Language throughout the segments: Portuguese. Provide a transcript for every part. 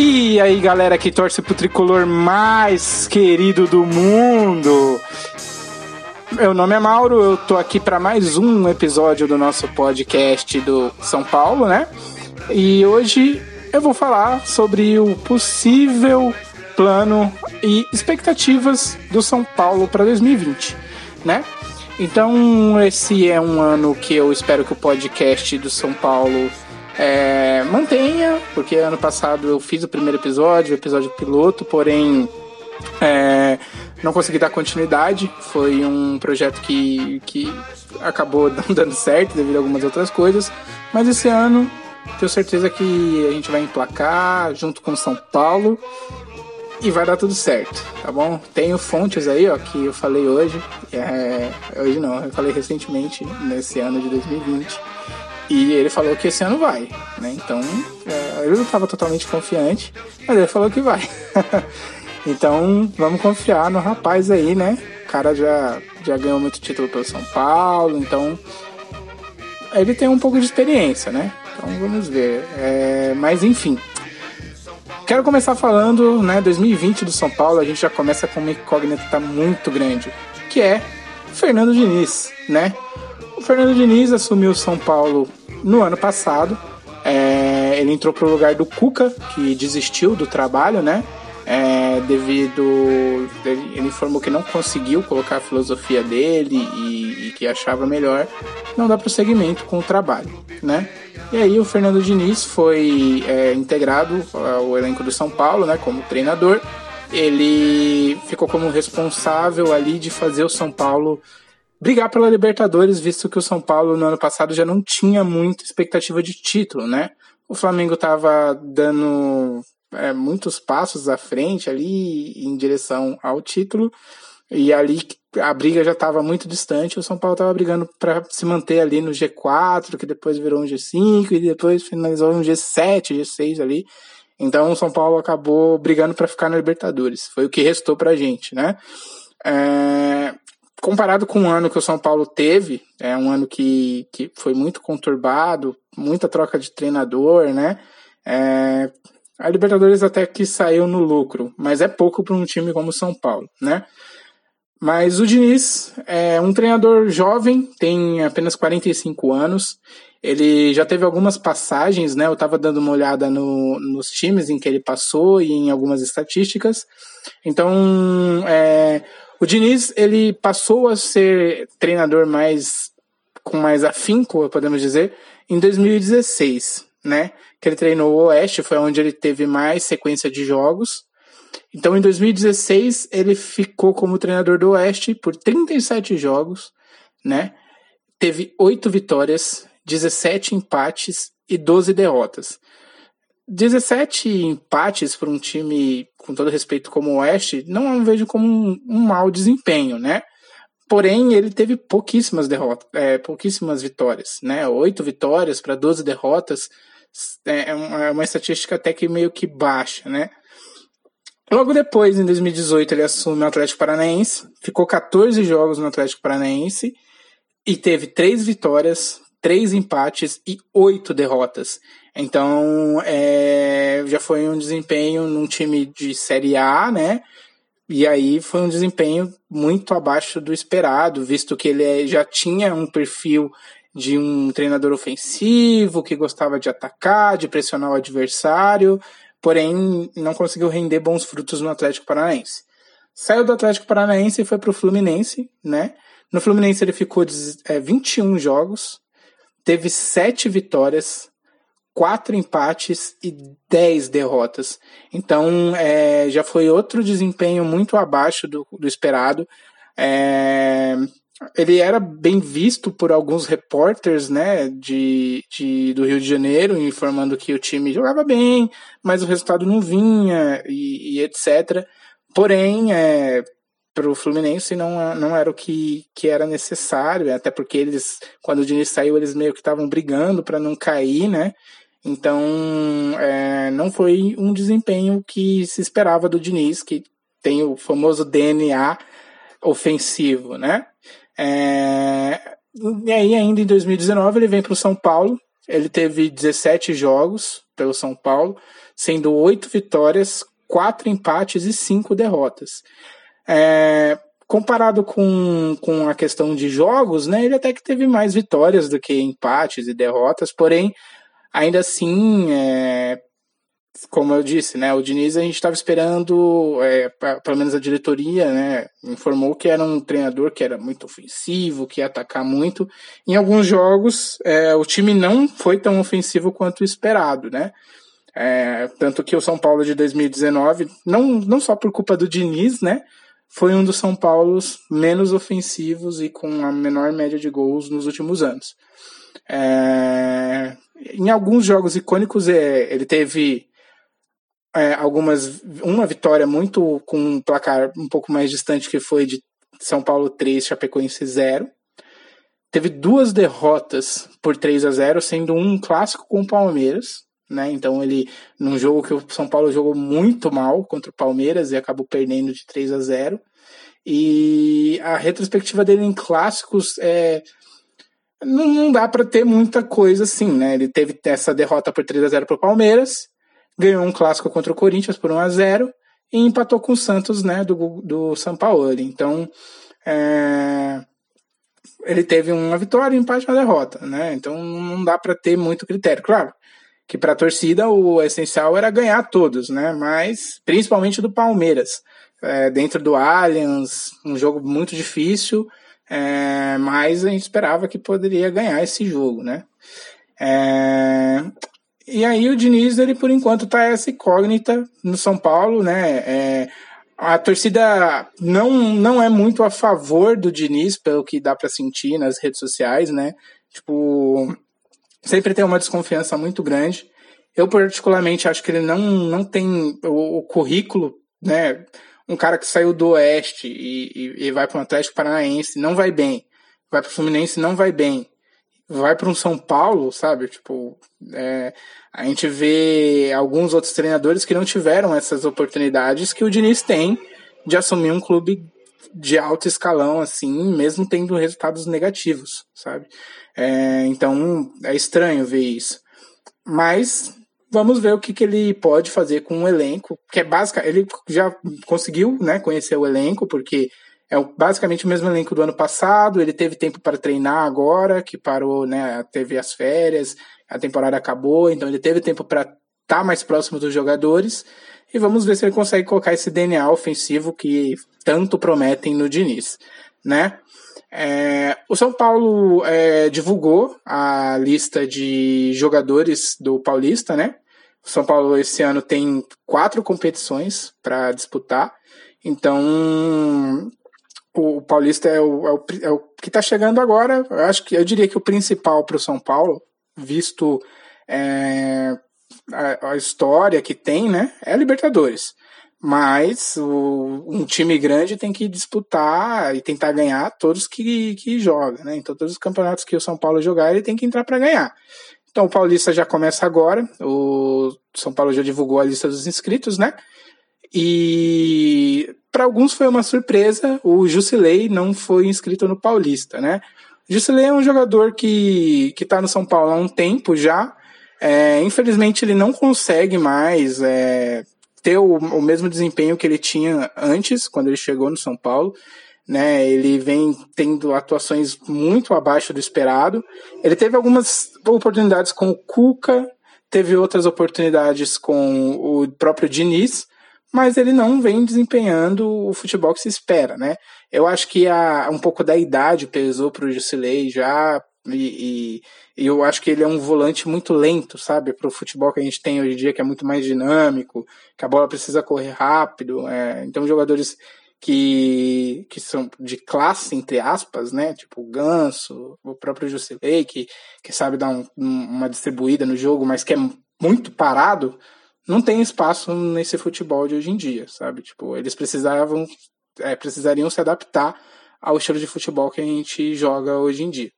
E aí, galera que torce pro tricolor mais querido do mundo. Meu nome é Mauro, eu tô aqui para mais um episódio do nosso podcast do São Paulo, né? E hoje eu vou falar sobre o possível plano e expectativas do São Paulo para 2020, né? Então, esse é um ano que eu espero que o podcast do São Paulo é, mantenha, porque ano passado eu fiz o primeiro episódio, o episódio piloto, porém é, não consegui dar continuidade. Foi um projeto que, que acabou não dando certo devido a algumas outras coisas. Mas esse ano tenho certeza que a gente vai emplacar junto com São Paulo e vai dar tudo certo, tá bom? Tenho fontes aí, ó, que eu falei hoje. É, hoje não, eu falei recentemente, nesse ano de 2020 e ele falou que esse ano vai, né? Então, é, eu não estava totalmente confiante, mas ele falou que vai. então, vamos confiar no rapaz aí, né? O cara já, já ganhou muito título pelo São Paulo, então ele tem um pouco de experiência, né? Então vamos ver. É, mas enfim. Quero começar falando, né, 2020 do São Paulo, a gente já começa com uma incógnita muito grande, que é Fernando Diniz, né? O Fernando Diniz assumiu São Paulo no ano passado. É, ele entrou para o lugar do Cuca, que desistiu do trabalho, né? É, devido. Ele informou que não conseguiu colocar a filosofia dele e, e que achava melhor não dar prosseguimento com o trabalho, né? E aí o Fernando Diniz foi é, integrado ao elenco do São Paulo, né? Como treinador. Ele ficou como responsável ali de fazer o São Paulo brigar pela Libertadores, visto que o São Paulo no ano passado já não tinha muita expectativa de título, né? O Flamengo estava dando é, muitos passos à frente ali em direção ao título e ali a briga já estava muito distante. O São Paulo estava brigando para se manter ali no G4, que depois virou um G5 e depois finalizou um G7, G6 ali. Então o São Paulo acabou brigando para ficar na Libertadores. Foi o que restou para a gente, né? É, comparado com o ano que o São Paulo teve, é um ano que, que foi muito conturbado, muita troca de treinador, né? É, a Libertadores até que saiu no lucro, mas é pouco para um time como o São Paulo, né? Mas o Diniz é um treinador jovem, tem apenas 45 anos. Ele já teve algumas passagens, né? Eu estava dando uma olhada no, nos times em que ele passou e em algumas estatísticas. Então, é, o Diniz, ele passou a ser treinador mais com mais afinco, podemos dizer, em 2016, né? Que ele treinou o Oeste, foi onde ele teve mais sequência de jogos. Então, em 2016, ele ficou como treinador do Oeste por 37 jogos, né? Teve 8 vitórias, 17 empates e 12 derrotas. 17 empates para um time, com todo respeito, como o Oeste, não vejo como um, um mau desempenho, né? Porém, ele teve pouquíssimas derrotas, é, pouquíssimas vitórias, né? Oito vitórias para 12 derrotas é, é uma estatística até que meio que baixa, né? Logo depois, em 2018, ele assume o Atlético Paranaense, ficou 14 jogos no Atlético Paranaense e teve três vitórias, três empates e oito derrotas. Então, é, já foi um desempenho num time de Série A, né? E aí foi um desempenho muito abaixo do esperado, visto que ele é, já tinha um perfil de um treinador ofensivo, que gostava de atacar, de pressionar o adversário, porém não conseguiu render bons frutos no Atlético Paranaense. Saiu do Atlético Paranaense e foi para o Fluminense, né? No Fluminense ele ficou é, 21 jogos, teve sete vitórias, quatro empates e dez derrotas. Então é, já foi outro desempenho muito abaixo do, do esperado. É, ele era bem visto por alguns repórteres né, de, de, do Rio de Janeiro, informando que o time jogava bem, mas o resultado não vinha e, e etc. Porém, é, para o Fluminense não, não era o que, que era necessário, até porque eles, quando o Diniz saiu, eles meio que estavam brigando para não cair, né? Então, é, não foi um desempenho que se esperava do Diniz, que tem o famoso DNA ofensivo, né? É, e aí, ainda em 2019, ele vem para o São Paulo, ele teve 17 jogos, pelo São Paulo, sendo oito vitórias, quatro empates e cinco derrotas. É, comparado com, com a questão de jogos, né, ele até que teve mais vitórias do que empates e derrotas, porém, ainda assim, é, como eu disse, né, o Diniz a gente estava esperando, é, pra, pelo menos a diretoria, né, informou que era um treinador que era muito ofensivo, que ia atacar muito. Em alguns jogos, é, o time não foi tão ofensivo quanto esperado, né. É, tanto que o São Paulo de 2019, não, não só por culpa do Diniz, né, foi um dos São Paulos menos ofensivos e com a menor média de gols nos últimos anos. É, em alguns jogos icônicos, é, ele teve é, algumas uma vitória muito com um placar um pouco mais distante que foi de São Paulo 3, Chapecoense 0. Teve duas derrotas por 3 a 0, sendo um clássico com o Palmeiras, né? Então ele num jogo que o São Paulo jogou muito mal contra o Palmeiras e acabou perdendo de 3 a 0. E a retrospectiva dele em clássicos é não, não dá para ter muita coisa assim, né? Ele teve essa derrota por 3 a 0 para o Palmeiras, ganhou um clássico contra o Corinthians por 1 a 0 e empatou com o Santos, né, do, do São Paulo. Então, é, ele teve uma vitória, um empate uma derrota, né? Então não dá para ter muito critério. Claro, que para a torcida o essencial era ganhar todos, né? Mas principalmente do Palmeiras, é, dentro do Allianz, um jogo muito difícil, é, mas a gente esperava que poderia ganhar esse jogo, né? É, e aí o Diniz, ele por enquanto tá essa incógnita no São Paulo, né? É, a torcida não, não é muito a favor do Diniz, pelo que dá para sentir nas redes sociais, né? Tipo, sempre tem uma desconfiança muito grande. Eu, particularmente, acho que ele não, não tem o, o currículo, né? Um cara que saiu do Oeste e, e, e vai para o Atlético Paranaense, não vai bem. Vai para o Fluminense, não vai bem. Vai para um São Paulo, sabe? Tipo, é, a gente vê alguns outros treinadores que não tiveram essas oportunidades que o Diniz tem de assumir um clube de alto escalão, assim, mesmo tendo resultados negativos, sabe? É, então é estranho ver isso. Mas vamos ver o que, que ele pode fazer com o elenco, que é básica. Ele já conseguiu né, conhecer o elenco, porque é basicamente o mesmo elenco do ano passado. Ele teve tempo para treinar agora, que parou, né? Teve as férias, a temporada acabou, então ele teve tempo para estar tá mais próximo dos jogadores. E vamos ver se ele consegue colocar esse DNA ofensivo que tanto prometem no Diniz, né? É, o São Paulo é, divulgou a lista de jogadores do Paulista, né? O São Paulo esse ano tem quatro competições para disputar, então o Paulista é o, é o, é o que está chegando agora. Eu acho que eu diria que o principal para o São Paulo, visto é, a, a, história que tem, né, é a Libertadores. Mas o, um time grande tem que disputar e tentar ganhar todos que, que joga, né? Então, todos os campeonatos que o São Paulo jogar, ele tem que entrar para ganhar. Então, o Paulista já começa agora. O São Paulo já divulgou a lista dos inscritos, né? E para alguns foi uma surpresa, o Jusilei não foi inscrito no Paulista, né? O Jusilei é um jogador que, que tá no São Paulo há um tempo já. É, infelizmente ele não consegue mais é, ter o, o mesmo desempenho que ele tinha antes, quando ele chegou no São Paulo. Né, ele vem tendo atuações muito abaixo do esperado. Ele teve algumas oportunidades com o Cuca, teve outras oportunidades com o próprio Diniz, mas ele não vem desempenhando o futebol que se espera, né? Eu acho que a, um pouco da idade pesou para o Jusilei já, e, e, eu acho que ele é um volante muito lento, sabe? Para o futebol que a gente tem hoje em dia, que é muito mais dinâmico, que a bola precisa correr rápido. É, então, jogadores que, que são de classe, entre aspas, né? Tipo o Ganso, o próprio Jusilei, que, que sabe dar um, uma distribuída no jogo, mas que é muito parado, não tem espaço nesse futebol de hoje em dia, sabe? Tipo, eles precisavam, é, precisariam se adaptar ao estilo de futebol que a gente joga hoje em dia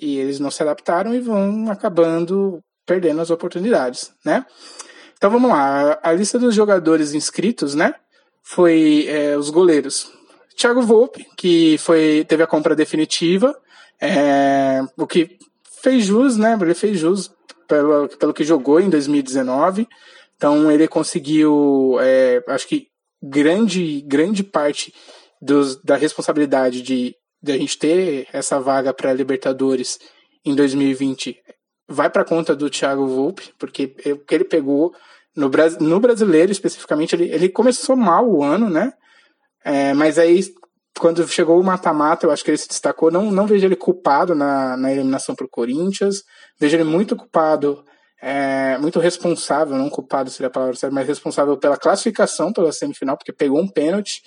e eles não se adaptaram e vão acabando perdendo as oportunidades, né? Então vamos lá, a lista dos jogadores inscritos, né? Foi é, os goleiros. Thiago Volpe, que foi teve a compra definitiva, é, o que fez jus, né? Ele fez jus pelo, pelo que jogou em 2019. Então ele conseguiu, é, acho que grande, grande parte dos, da responsabilidade de, de a gente ter essa vaga para Libertadores em 2020 vai para conta do Thiago Volpe, porque o que ele pegou no, no brasileiro especificamente, ele, ele começou mal o ano, né? É, mas aí, quando chegou o mata-mata, eu acho que ele se destacou. Não, não vejo ele culpado na, na eliminação para o Corinthians, vejo ele muito culpado, é, muito responsável, não culpado seria a palavra certa, mas responsável pela classificação pela semifinal, porque pegou um pênalti.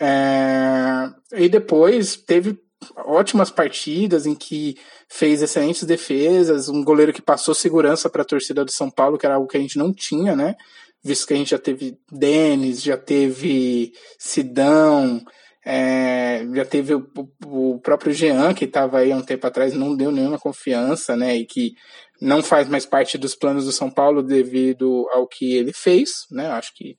É, e depois teve ótimas partidas em que fez excelentes defesas, um goleiro que passou segurança para a torcida do São Paulo, que era algo que a gente não tinha, né? Visto que a gente já teve Denis, já teve Sidão, é, já teve o, o, próprio Jean, que estava aí há um tempo atrás, não deu nenhuma confiança, né? E que não faz mais parte dos planos do São Paulo devido ao que ele fez, né? Acho que,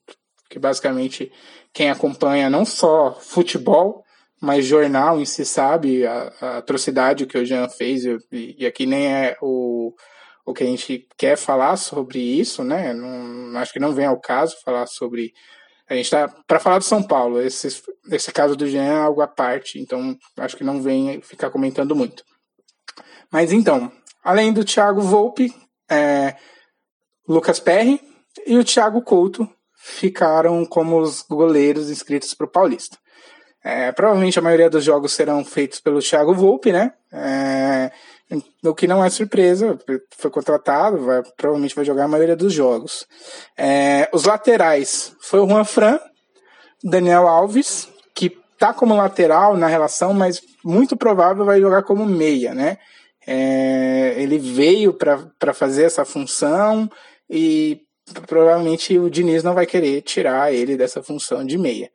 que basicamente quem acompanha não só futebol, mas jornal em si sabe a, a atrocidade que o Jean fez, e, e, aqui nem é o, o que a gente quer falar sobre isso, né? Não, acho que não vem ao caso falar sobre. A gente está para falar do São Paulo. Esse, esse caso do Jean é algo à parte, então acho que não vem ficar comentando muito. Mas então, além do Thiago Volpe, é, Lucas Perry e o Thiago Couto ficaram como os goleiros inscritos para o Paulista. É, provavelmente a maioria dos jogos serão feitos pelo Thiago Volpe, né? É, o que não é surpresa, foi contratado, vai, provavelmente vai jogar a maioria dos jogos. É, os laterais foi o Juan Fran, Daniel Alves, que tá como lateral na relação, mas muito provável vai jogar como meia, né? É, ele veio para fazer essa função e provavelmente o Diniz não vai querer tirar ele dessa função de meia.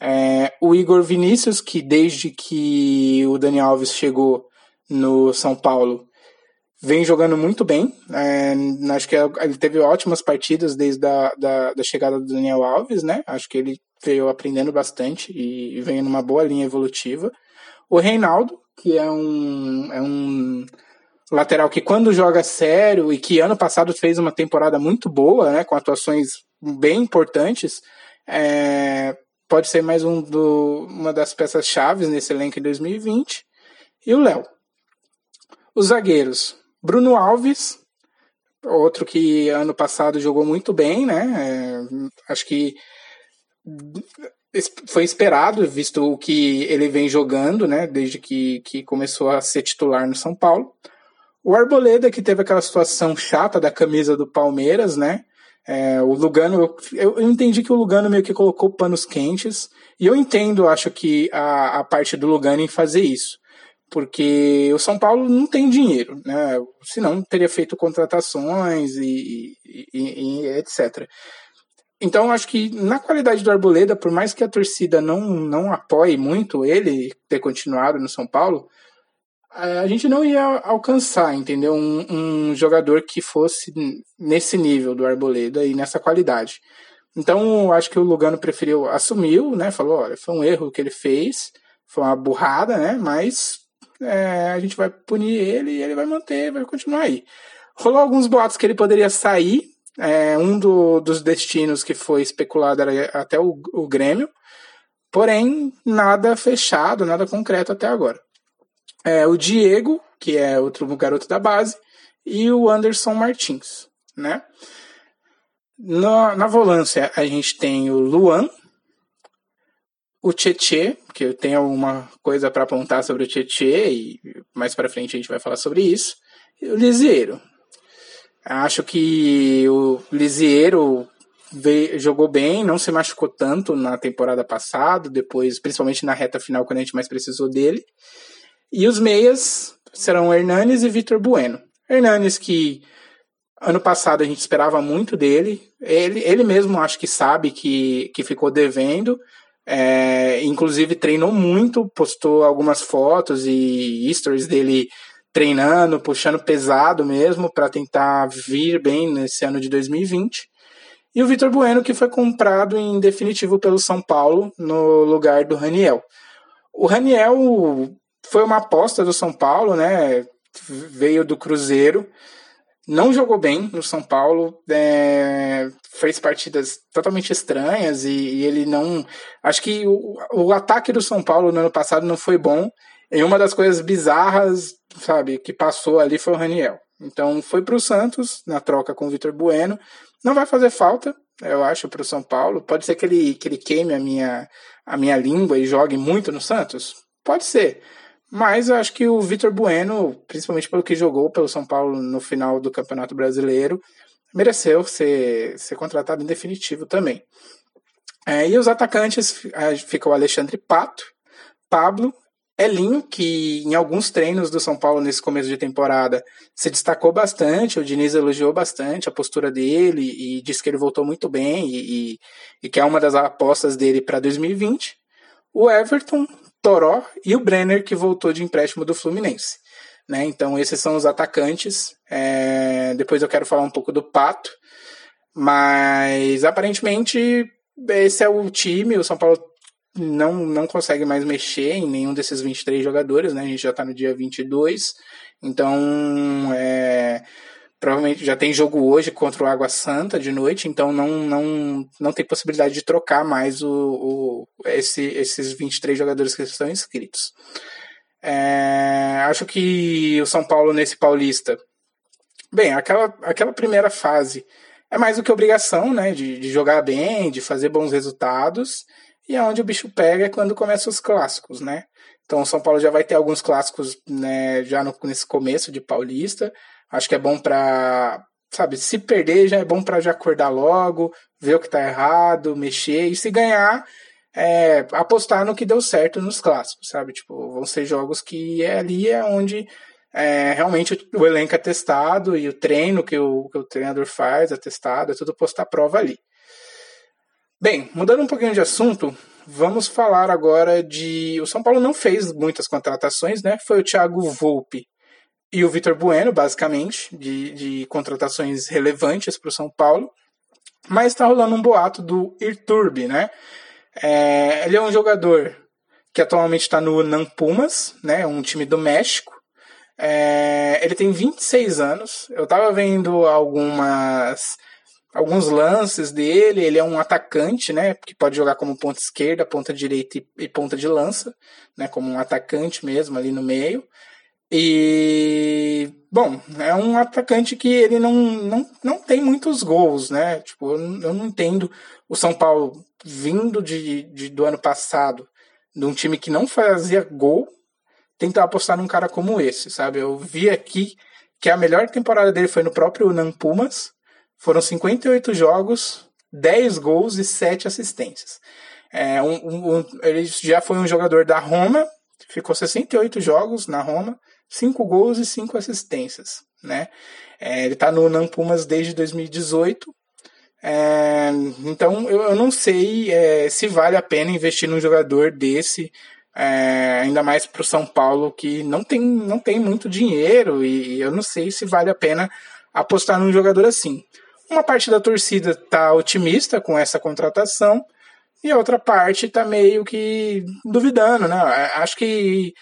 É, o Igor Vinícius, que desde que o Dani Alves chegou no São Paulo, vem jogando muito bem. É, acho que ele teve ótimas partidas desde a da, da chegada do Daniel Alves, né? Acho que ele veio aprendendo bastante e, e vem numa boa linha evolutiva. O Reinaldo, que é um, é um lateral que quando joga sério e que ano passado fez uma temporada muito boa, né? Com atuações bem importantes. É, pode ser mais um do, uma das peças chaves nesse elenco em 2020. E o Léo. Os zagueiros. Bruno Alves, outro que ano passado jogou muito bem, né? É, acho que foi esperado, visto o que ele vem jogando, né? Desde que, que começou a ser titular no São Paulo. O Arboleda, que teve aquela situação chata da camisa do Palmeiras, né? É, o Lugano, eu, eu, entendi que o Lugano meio que colocou panos quentes, e eu entendo, acho que a, a parte do Lugano em fazer isso, porque o São Paulo não tem dinheiro, né? Senão teria feito contratações e, e, e, e etc. Então, acho que na qualidade do Arboleda, por mais que a torcida não, não apoie muito ele ter continuado no São Paulo, a gente não ia alcançar, entendeu? Um, um, jogador que fosse nesse nível do Arboleda e nessa qualidade. Então, acho que o Lugano preferiu, assumiu, né? Falou, olha, foi um erro que ele fez, foi uma burrada, né? Mas é, a gente vai punir ele e ele vai manter, vai continuar aí. Rolou alguns boatos que ele poderia sair. É, um do, dos destinos que foi especulado era até o, o Grêmio. Porém, nada fechado, nada concreto até agora é, o Diego, que é outro garoto da base, e o Anderson Martins, né? Na, na volância a gente tem o Luan, o Tietê, que eu tenho alguma coisa para apontar sobre o Tietê e mais para frente a gente vai falar sobre isso, e o Lisieiro. Acho que o Lisieiro veio, jogou bem, não se machucou tanto na temporada passada, depois, principalmente na reta final, quando a gente mais precisou dele. E os meias serão Hernanes e Vitor Bueno. Hernanes que ano passado a gente esperava muito dele. Ele, ele mesmo acho que sabe que, que ficou devendo. É, inclusive treinou muito, postou algumas fotos e stories dele treinando, puxando pesado mesmo para tentar vir bem nesse ano de 2020. E o Vitor Bueno que foi comprado em definitivo pelo São Paulo no lugar do Raniel. O Raniel foi uma aposta do São Paulo, né? veio do Cruzeiro, não jogou bem no São Paulo, é, fez partidas totalmente estranhas e, e ele não. Acho que o, o, ataque do São Paulo no ano passado não foi bom. E uma das coisas bizarras, sabe, que passou ali foi o Raniel. Então foi para o Santos na troca com o Vitor Bueno. Não vai fazer falta, eu acho, para o São Paulo. Pode ser que ele, que ele queime a minha, a minha língua e jogue muito no Santos? Pode ser. Mas eu acho que o Vitor Bueno, principalmente pelo que jogou pelo São Paulo no final do Campeonato Brasileiro, mereceu ser, ser contratado em definitivo também. É, e os atacantes ficam o Alexandre Pato, Pablo, Elinho, que em alguns treinos do São Paulo nesse começo de temporada se destacou bastante, o Diniz elogiou bastante a postura dele e disse que ele voltou muito bem e, e, e que é uma das apostas dele para 2020. O Everton, Toró e o Brenner, que voltou de empréstimo do Fluminense. Né? Então, esses são os atacantes. É... Depois eu quero falar um pouco do Pato. Mas, aparentemente, esse é o time. O São Paulo não, não consegue mais mexer em nenhum desses 23 jogadores. Né? A gente já está no dia 22. Então, é provavelmente já tem jogo hoje contra o Água Santa de noite, então não, não, não tem possibilidade de trocar mais o, o esse, esses 23 jogadores que estão inscritos. É, acho que o São Paulo nesse Paulista, bem, aquela, aquela primeira fase é mais do que obrigação, né, de, de jogar bem, de fazer bons resultados, e é onde o bicho pega é quando começam os clássicos, né? Então o São Paulo já vai ter alguns clássicos né, já no, nesse começo de Paulista. Acho que é bom para, sabe, se perder já é bom para já acordar logo, ver o que tá errado, mexer e se ganhar, é, apostar no que deu certo nos clássicos, sabe? Tipo, vão ser jogos que é ali é onde é, realmente o, elenco é testado e o treino que o, que o treinador faz é testado, é tudo posto à prova ali. Bem, mudando um pouquinho de assunto, vamos falar agora de. O São Paulo não fez muitas contratações, né? Foi o Thiago Volpe e o Vitor Bueno, basicamente, de, de contratações relevantes para o São Paulo. Mas está rolando um boato do Irturbi, né? É, ele é um jogador que atualmente está no Nan Pumas, né? Um time do México. É, ele tem 26 anos. Eu estava vendo algumas alguns lances dele. Ele é um atacante, né? Que pode jogar como ponta esquerda, ponta direita e, e ponta de lança, né? Como um atacante mesmo ali no meio. E, bom, é um atacante que ele não, não, não tem muitos gols, né? Tipo, eu não entendo o São Paulo vindo de, de, do ano passado, de um time que não fazia gol, tentar apostar num cara como esse, sabe? Eu vi aqui que a melhor temporada dele foi no próprio Nan Pumas, foram 58 jogos, 10 gols e 7 assistências. É, um, um, ele já foi um jogador da Roma, ficou 68 jogos na Roma, cinco gols e cinco assistências, né? É, ele está no Nan Pumas desde 2018. É, então eu, eu, não sei é, se vale a pena investir num jogador desse, é, ainda mais para o São Paulo que não tem, não tem muito dinheiro e, eu não sei se vale a pena apostar num jogador assim. Uma parte da torcida está otimista com essa contratação e a outra parte está meio que duvidando, né? Acho que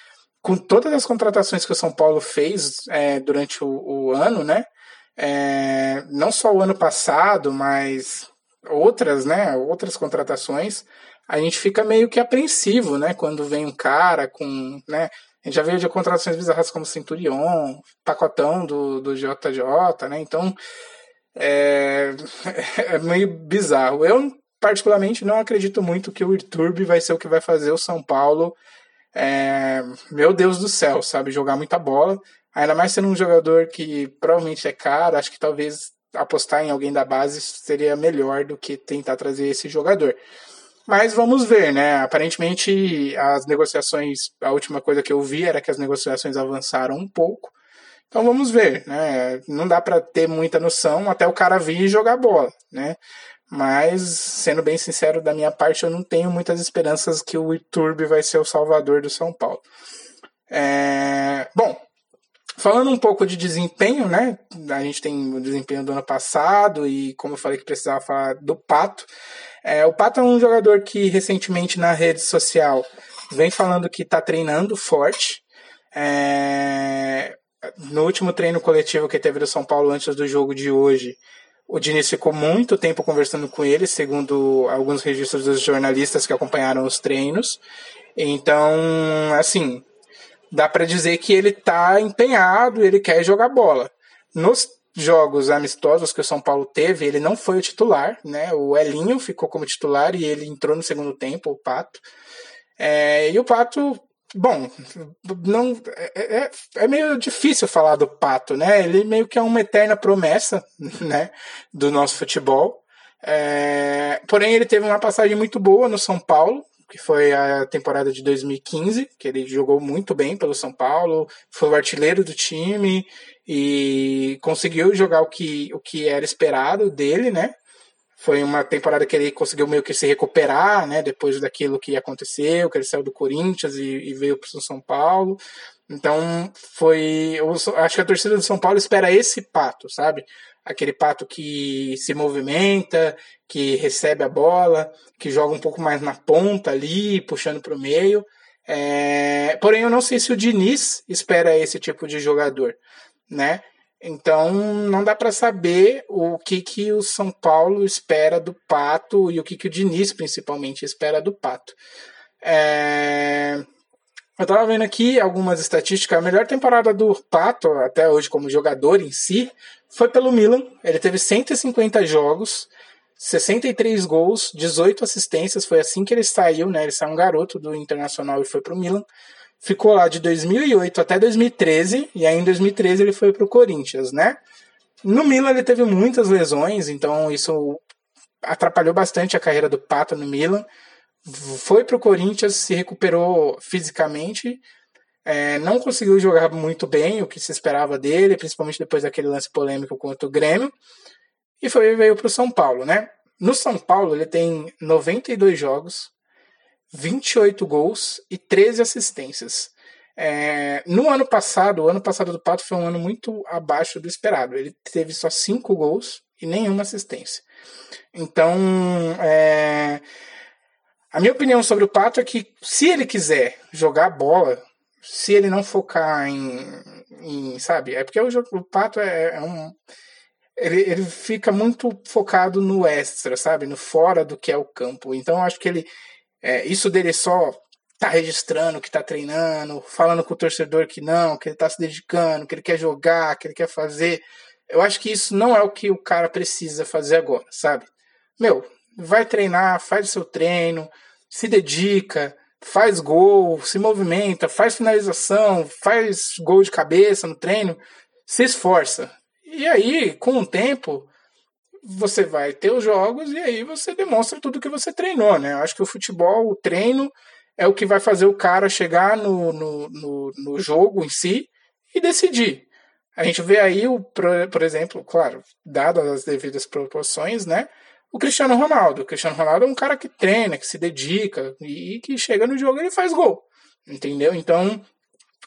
com todas as contratações que o São Paulo fez é, durante o, o, ano, né? É, não só o ano passado, mas outras, né? Outras contratações, a gente fica meio que apreensivo, né? Quando vem um cara com, né? A gente já veio de contratações bizarras como Centurion, pacotão do, do JJ, né? Então é, é meio bizarro. Eu particularmente não acredito muito que o Iturbe vai ser o que vai fazer o São Paulo é, meu Deus do céu, sabe? Jogar muita bola. Ainda mais sendo um jogador que provavelmente é caro, acho que talvez apostar em alguém da base seria melhor do que tentar trazer esse jogador. Mas vamos ver, né? Aparentemente as negociações, a última coisa que eu vi era que as negociações avançaram um pouco. Então vamos ver, né? Não dá para ter muita noção até o cara vir e jogar bola, né? Mas, sendo bem sincero da minha parte, eu não tenho muitas esperanças que o Iturbe vai ser o salvador do São Paulo. É... Bom, falando um pouco de desempenho, né? A gente tem o desempenho do ano passado e, como eu falei que precisava falar do Pato. É, o Pato é um jogador que recentemente na rede social vem falando que está treinando forte. É... no último treino coletivo que teve do São Paulo antes do jogo de hoje, o Diniz ficou muito tempo conversando com ele, segundo alguns registros dos jornalistas que acompanharam os treinos. Então, assim, dá para dizer que ele está empenhado, ele quer jogar bola. Nos jogos amistosos que o São Paulo teve, ele não foi o titular, né? O Elinho ficou como titular e ele entrou no segundo tempo, o Pato. É, e o Pato Bom, não é, é, é, meio difícil falar do Pato, né? Ele meio que é uma eterna promessa, né, do nosso futebol. É, porém, ele teve uma passagem muito boa no São Paulo, que foi a temporada de 2015, que ele jogou muito bem pelo São Paulo, foi o artilheiro do time e conseguiu jogar o que, o que era esperado dele, né? Foi uma temporada que ele conseguiu meio que se recuperar, né? Depois daquilo que aconteceu, que ele saiu do Corinthians e, e veio para o São Paulo. Então, foi. Eu acho que a torcida do São Paulo espera esse pato, sabe? Aquele pato que se movimenta, que recebe a bola, que joga um pouco mais na ponta ali, puxando para o meio. É... Porém, eu não sei se o Diniz espera esse tipo de jogador, né? Então não dá para saber o que, que o São Paulo espera do Pato e o que, que o Diniz principalmente espera do Pato. É... Eu estava vendo aqui algumas estatísticas. A melhor temporada do Pato, até hoje, como jogador em si, foi pelo Milan. Ele teve 150 jogos, 63 gols, 18 assistências. Foi assim que ele saiu, né? Ele saiu um garoto do Internacional e foi para o Milan ficou lá de 2008 até 2013, e aí em 2013 ele foi para o Corinthians, né? No Milan ele teve muitas lesões, então isso atrapalhou bastante a carreira do Pato no Milan. Foi para o Corinthians, se recuperou fisicamente, é, não conseguiu jogar muito bem o que se esperava dele, principalmente depois daquele lance polêmico contra o Grêmio, e foi veio para o São Paulo, né? No São Paulo ele tem 92 jogos, 28 gols e 13 assistências. É, no ano passado, o ano passado do Pato foi um ano muito abaixo do esperado. Ele teve só 5 gols e nenhuma assistência. Então, é, a minha opinião sobre o Pato é que se ele quiser jogar bola, se ele não focar em, em sabe, é porque o, o Pato é, é um ele, ele fica muito focado no extra, sabe? No fora do que é o campo. Então acho que ele, é, isso dele só tá registrando que tá treinando, falando com o torcedor que não, que ele tá se dedicando, que ele quer jogar, que ele quer fazer. Eu acho que isso não é o que o cara precisa fazer agora, sabe? Meu, vai treinar, faz o seu treino, se dedica, faz gol, se movimenta, faz finalização, faz gol de cabeça no treino, se esforça. E aí, com o tempo, você vai ter os jogos e aí você demonstra tudo que você treinou, né? Eu acho que o futebol, o treino, é o que vai fazer o cara chegar no, no, no, no jogo em si e decidir. A gente vê aí, o, por exemplo, claro, dadas as devidas proporções, né? O Cristiano Ronaldo. O Cristiano Ronaldo é um cara que treina, que se dedica e que chega no jogo e ele faz gol. Entendeu? Então,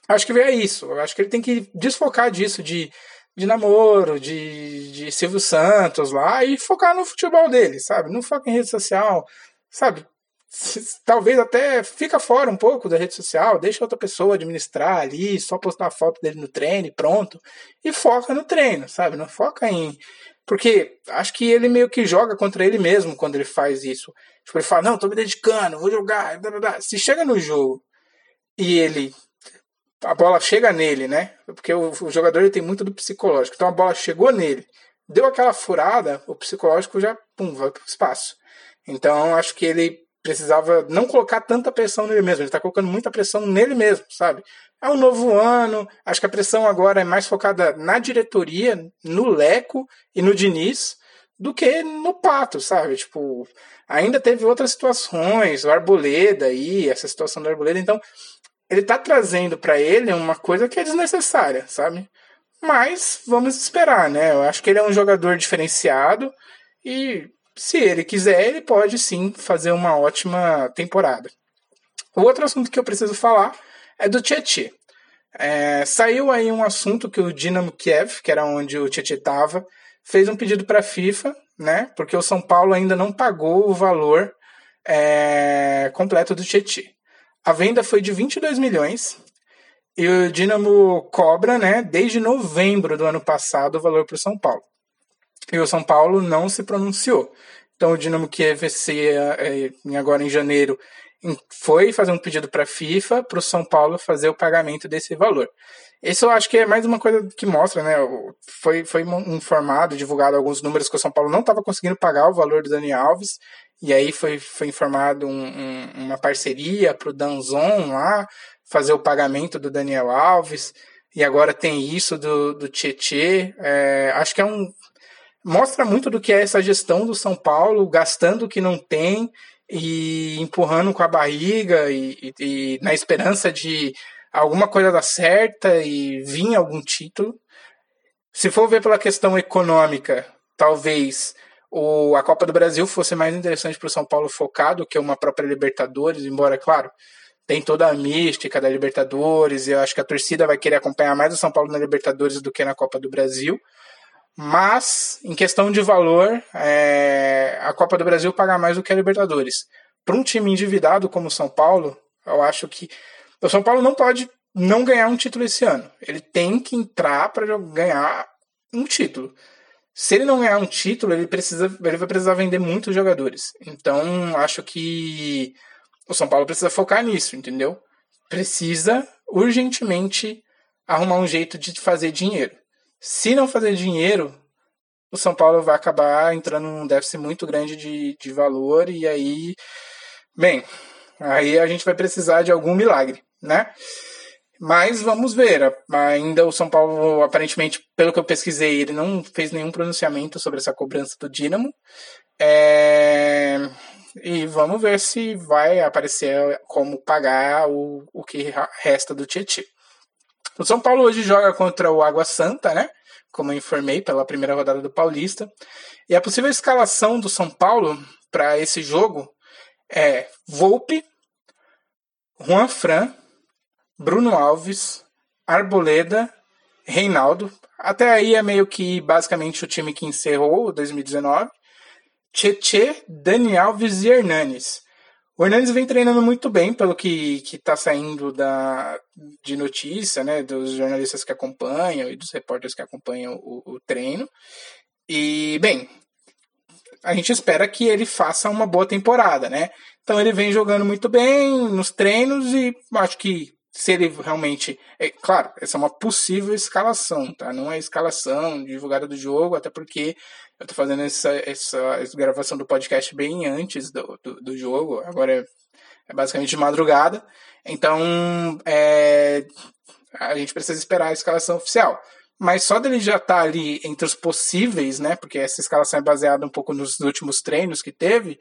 acho que vê isso. Eu acho que ele tem que desfocar disso, de de namoro, de, de Silvio Santos lá e focar no futebol dele, sabe? Não foca em rede social, sabe? Talvez até fica fora um pouco da rede social, deixa outra pessoa administrar ali, só postar a foto dele no treino pronto. E foca no treino, sabe? Não foca em. Porque acho que ele meio que joga contra ele mesmo quando ele faz isso. Tipo, ele fala, não, tô me dedicando, vou jogar. Se chega no jogo e ele a bola chega nele, né? Porque o, o jogador ele tem muito do psicológico. Então a bola chegou nele, deu aquela furada, o psicológico já pum, vai para o espaço. Então acho que ele precisava não colocar tanta pressão nele mesmo. Ele está colocando muita pressão nele mesmo, sabe? É um novo ano. Acho que a pressão agora é mais focada na diretoria, no Leco e no Diniz do que no Pato, sabe? Tipo, ainda teve outras situações, o Arboleda aí, essa situação do Arboleda. Então, ele tá trazendo para ele uma coisa que é desnecessária, sabe? Mas vamos esperar, né? Eu acho que ele é um jogador diferenciado e se ele quiser, ele pode sim fazer uma ótima temporada. O outro assunto que eu preciso falar é do Tietchan. É, saiu aí um assunto que o Dinamo Kiev, que era onde o Tietchan estava, fez um pedido para a FIFA, né? Porque o São Paulo ainda não pagou o valor é, completo do Tietchan. A venda foi de 22 milhões E o Dinamo cobra, né, desde novembro do ano passado, o valor para o São Paulo. E o São Paulo não se pronunciou. Então o Dinamo Kiev, é, agora em janeiro, foi fazer um pedido para a FIFA para o São Paulo fazer o pagamento desse valor. Isso eu acho que é mais uma coisa que mostra, né? Foi, foi informado, divulgado alguns números que o São Paulo não estava conseguindo pagar o valor do Dani Alves, e aí foi, foi informado um, um, uma parceria para o Danzon lá fazer o pagamento do Daniel Alves, e agora tem isso do, do Tietê. É, acho que é um. Mostra muito do que é essa gestão do São Paulo, gastando o que não tem e empurrando com a barriga e, e, e na esperança de alguma coisa dar certa e vir algum título. Se for ver pela questão econômica, talvez o, a Copa do Brasil fosse mais interessante para o São Paulo focado que uma própria Libertadores, embora, claro, tem toda a mística da Libertadores, e eu acho que a torcida vai querer acompanhar mais o São Paulo na Libertadores do que na Copa do Brasil. Mas, em questão de valor, é, a Copa do Brasil paga mais do que a Libertadores. Para um time endividado como o São Paulo, eu acho que o São Paulo não pode não ganhar um título esse ano. Ele tem que entrar para ganhar um título. Se ele não ganhar um título, ele precisa, ele vai precisar vender muitos jogadores. Então, acho que o São Paulo precisa focar nisso, entendeu? Precisa urgentemente arrumar um jeito de fazer dinheiro. Se não fazer dinheiro, o São Paulo vai acabar entrando num déficit muito grande de, de valor e aí, bem, aí a gente vai precisar de algum milagre né? Mas vamos ver. Ainda o São Paulo, aparentemente, pelo que eu pesquisei, ele não fez nenhum pronunciamento sobre essa cobrança do Dinamo. É... E vamos ver se vai aparecer como pagar o, o que resta do Tietchan. O São Paulo hoje joga contra o Água Santa, né? Como eu informei, pela primeira rodada do Paulista. E a possível escalação do São Paulo para esse jogo é Volpe, Juan Fran, Bruno Alves, Arboleda, Reinaldo. Até aí é meio que basicamente o time que encerrou 2019. Tietê, Dani Alves e Hernanes. O Hernanes vem treinando muito bem, pelo que está saindo da, de notícia, né, dos jornalistas que acompanham e dos repórteres que acompanham o, o treino. E, bem, a gente espera que ele faça uma boa temporada, né? Então ele vem jogando muito bem nos treinos e acho que se ele realmente. É, claro, essa é uma possível escalação, tá? Não é escalação divulgada do jogo, até porque eu tô fazendo essa, essa, essa gravação do podcast bem antes do, do, do jogo, agora é, é, basicamente de madrugada. Então, é, a gente precisa esperar a escalação oficial. Mas só dele já estar tá ali entre os possíveis, né? Porque essa escalação é baseada um pouco nos últimos treinos que teve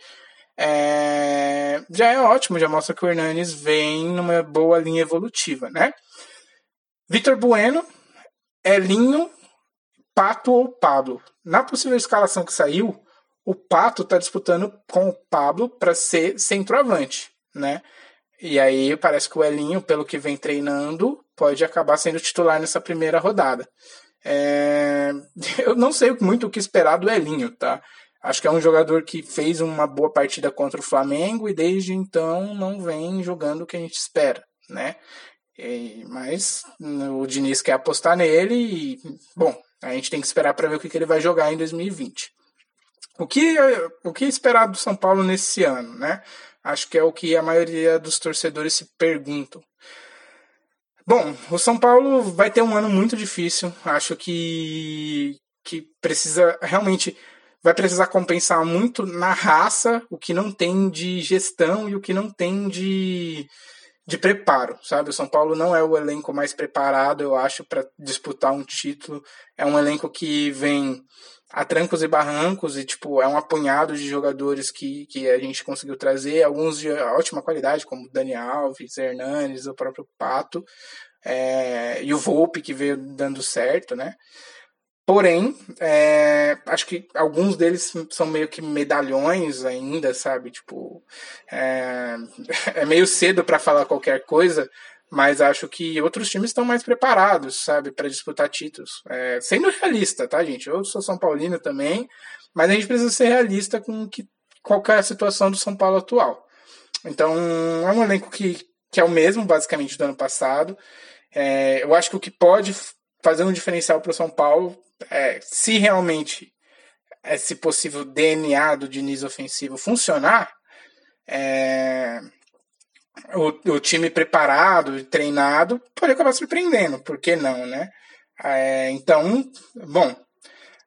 é, já é ótimo, já mostra que o Hernanes vem numa boa linha evolutiva, né? Vitor Bueno, Elinho, Pato ou Pablo. Na possível escalação que saiu, o Pato está disputando com o Pablo para ser centroavante, né? E aí parece que o Elinho, pelo que vem treinando, pode acabar sendo titular nessa primeira rodada. É... Eu não sei muito o que esperar do Elinho, tá? Acho que é um jogador que fez uma boa partida contra o Flamengo e desde então não vem jogando o que a gente espera, né? E, mas o Diniz quer apostar nele e, bom, a gente tem que esperar para ver o que, que ele vai jogar em 2020. O que, o que esperar do São Paulo nesse ano, né? Acho que é o que a maioria dos torcedores se perguntam. Bom, o São Paulo vai ter um ano muito difícil. Acho que, que precisa realmente vai precisar compensar muito na raça o que não tem de gestão e o que não tem de, de preparo, sabe? O São Paulo não é o elenco mais preparado, eu acho, para disputar um título. É um elenco que vem a trancos e barrancos e, tipo, é um apunhado de jogadores que, que a gente conseguiu trazer, alguns de ótima qualidade, como Dani Alves, Hernanes, o próprio Pato, é, e o Volpe, que veio dando certo, né? Porém, é, acho que alguns deles são meio que medalhões ainda, sabe? Tipo, é, é meio cedo para falar qualquer coisa, mas acho que outros times estão mais preparados, sabe, para disputar títulos. É, sendo realista, tá, gente? Eu sou São Paulino também, mas a gente precisa ser realista com que, qual é situação do São Paulo atual. Então, é um elenco que, que é o mesmo, basicamente, do ano passado. É, eu acho que o que pode fazer um diferencial para o São Paulo é se realmente esse possível DNA do Diniz ofensivo funcionar, é, o, o, time preparado e treinado pode acabar surpreendendo, por que não, né? É, então, bom,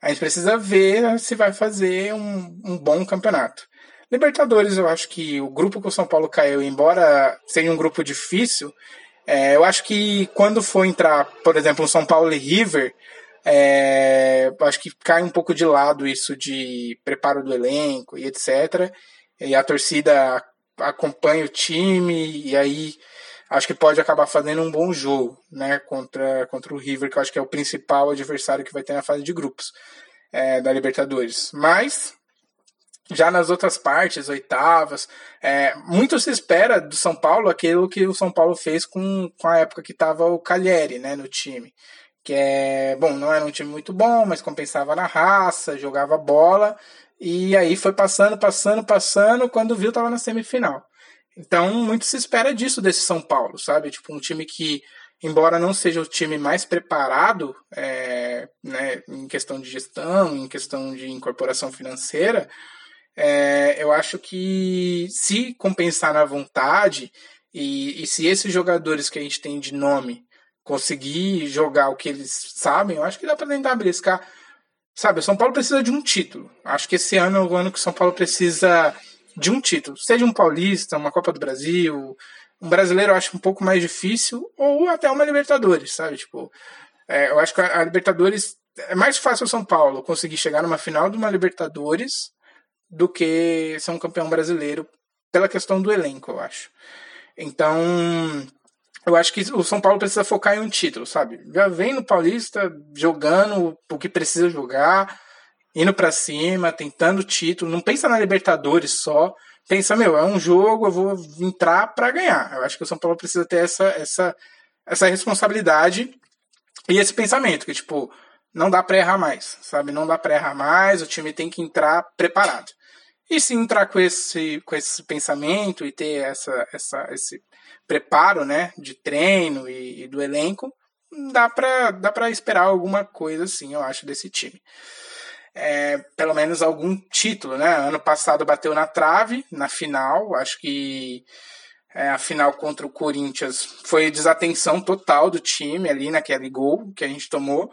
a gente precisa ver se vai fazer um, um bom campeonato. Libertadores, eu acho que o grupo que o São Paulo caiu, embora seja um grupo difícil, é, eu acho que quando for entrar, por exemplo, o São Paulo e River, é, acho que cai um pouco de lado isso de preparo do elenco e etc. E a torcida acompanha o time e aí acho que pode acabar fazendo um bom jogo, né, contra, contra o River, que eu acho que é o principal adversário que vai ter na fase de grupos é, da Libertadores. Mas já nas outras partes, oitavas, é, muito se espera do São Paulo aquilo que o São Paulo fez com, com a época que estava o Cagliari, né, no time. Que é, bom, não era um time muito bom, mas compensava na raça, jogava bola, e aí foi passando, passando, passando, quando viu estava na semifinal. Então, muito se espera disso desse São Paulo, sabe? Tipo, um time que, embora não seja o time mais preparado é, né, em questão de gestão, em questão de incorporação financeira, é, eu acho que se compensar na vontade e, e, se esses jogadores que a gente tem de nome conseguir jogar o que eles sabem, eu acho que dá para tentar briscar. Sabe, o São Paulo precisa de um título. Acho que esse ano é o ano que o São Paulo precisa de um título, seja um paulista, uma Copa do Brasil, um brasileiro eu acho um pouco mais difícil, ou até uma Libertadores, sabe? Tipo, é, eu acho que a Libertadores é mais fácil o São Paulo conseguir chegar numa final de uma Libertadores do que ser um campeão brasileiro pela questão do elenco, eu acho. Então, eu acho que o São Paulo precisa focar em um título, sabe? Já vem no Paulista jogando o que precisa jogar, indo para cima, tentando título, não pensa na Libertadores só, pensa, meu, é um jogo, eu vou entrar para ganhar. Eu acho que o São Paulo precisa ter essa, essa, essa responsabilidade e esse pensamento, que tipo, não dá para errar mais, sabe? Não dá para errar mais, o time tem que entrar preparado. E se entrar com esse, com esse pensamento e ter essa, essa, esse preparo né, de treino e, e do elenco, dá para dá pra esperar alguma coisa assim, eu acho, desse time é, pelo menos algum título, né? Ano passado bateu na trave, na final, acho que é, a final contra o Corinthians foi desatenção total do time ali naquele gol que a gente tomou.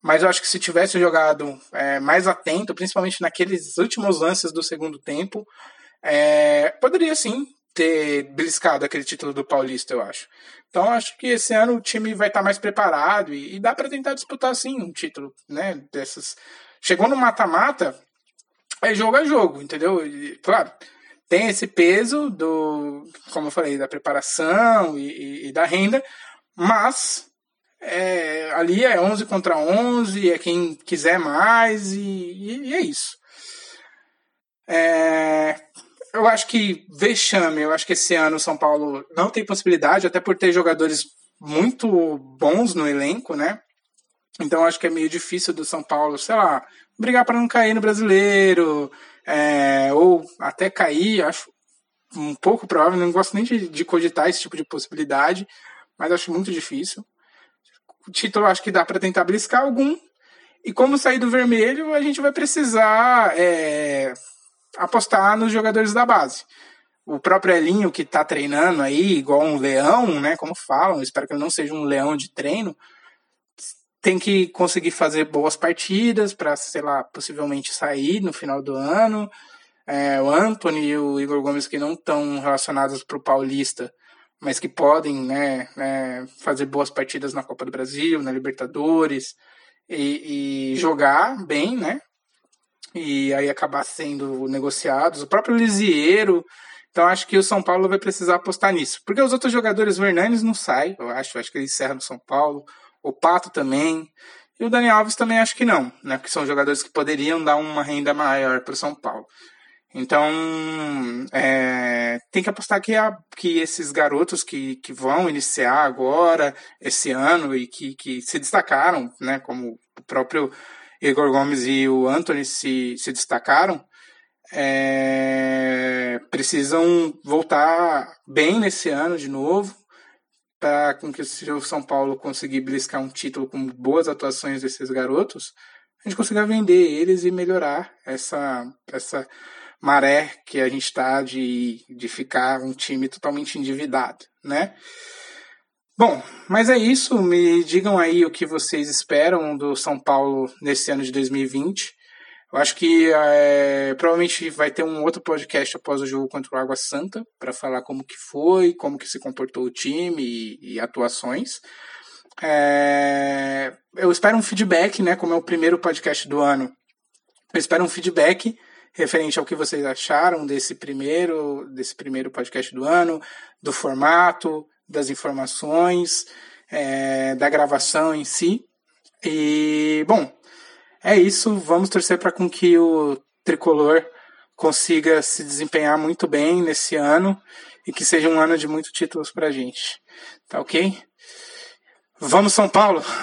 Mas eu acho que se tivesse jogado é, mais atento, principalmente naqueles últimos lances do segundo tempo, é, poderia sim ter beliscado aquele título do Paulista, eu acho. Então acho que esse ano o time vai estar mais preparado e, e dá para tentar disputar sim um título, né? Dessas Chegou no mata-mata, é jogo a jogo, entendeu? E, claro, tem esse peso do, como eu falei, da preparação e, e, e da renda, mas é, ali é 11 contra 11, é quem quiser mais e, e é isso. É, eu acho que vexame, eu acho que esse ano o São Paulo não tem possibilidade, até por ter jogadores muito bons no elenco, né? Então acho que é meio difícil do São Paulo, sei lá, brigar para não cair no brasileiro, é, ou até cair, acho um pouco provável, não gosto nem de, de cogitar esse tipo de possibilidade, mas acho muito difícil. O título acho que dá para tentar briscar algum, e como sair do vermelho, a gente vai precisar é, apostar nos jogadores da base. O próprio Elinho, que está treinando aí, igual um leão, né? Como falam, espero que ele não seja um leão de treino, tem que conseguir fazer boas partidas para, sei lá, possivelmente sair no final do ano. É, o Anthony e o Igor Gomes que não estão relacionados para o Paulista, mas que podem né, é, fazer boas partidas na Copa do Brasil, na Libertadores e, e, jogar bem, né? E aí acabar sendo negociados. O próprio Lisieiro. Então acho que o São Paulo vai precisar apostar nisso. Porque os outros jogadores, o Hernanes não sai, eu acho, acho que ele encerra no São Paulo o Pato também. E o Dani Alves também acho que não, né? Porque são jogadores que poderiam dar uma renda maior para o São Paulo. Então, é, tem que apostar que, a, que esses garotos que, que vão iniciar agora, esse ano, e que, que se destacaram, né? Como o próprio Igor Gomes e o Anthony se, se destacaram, é, precisam voltar bem nesse ano de novo para com que o São Paulo conseguir bliscar um título com boas atuações desses garotos, a gente consiga vender eles e melhorar essa, essa maré que a gente está de, de ficar um time totalmente endividado, né? Bom, mas é isso. Me digam aí o que vocês esperam do São Paulo nesse ano de 2020. Eu acho que é, provavelmente vai ter um outro podcast após o jogo contra o Água Santa para falar como que foi, como que se comportou o time e, e atuações. É, eu espero um feedback, né? Como é o primeiro podcast do ano, eu espero um feedback referente ao que vocês acharam desse primeiro, desse primeiro podcast do ano, do formato, das informações, é, da gravação em si. E bom, é isso. Vamos torcer para com que o tricolor consiga se desempenhar muito bem nesse ano e que seja um ano de muitos títulos para a gente. Tá ok? Vamos, São Paulo!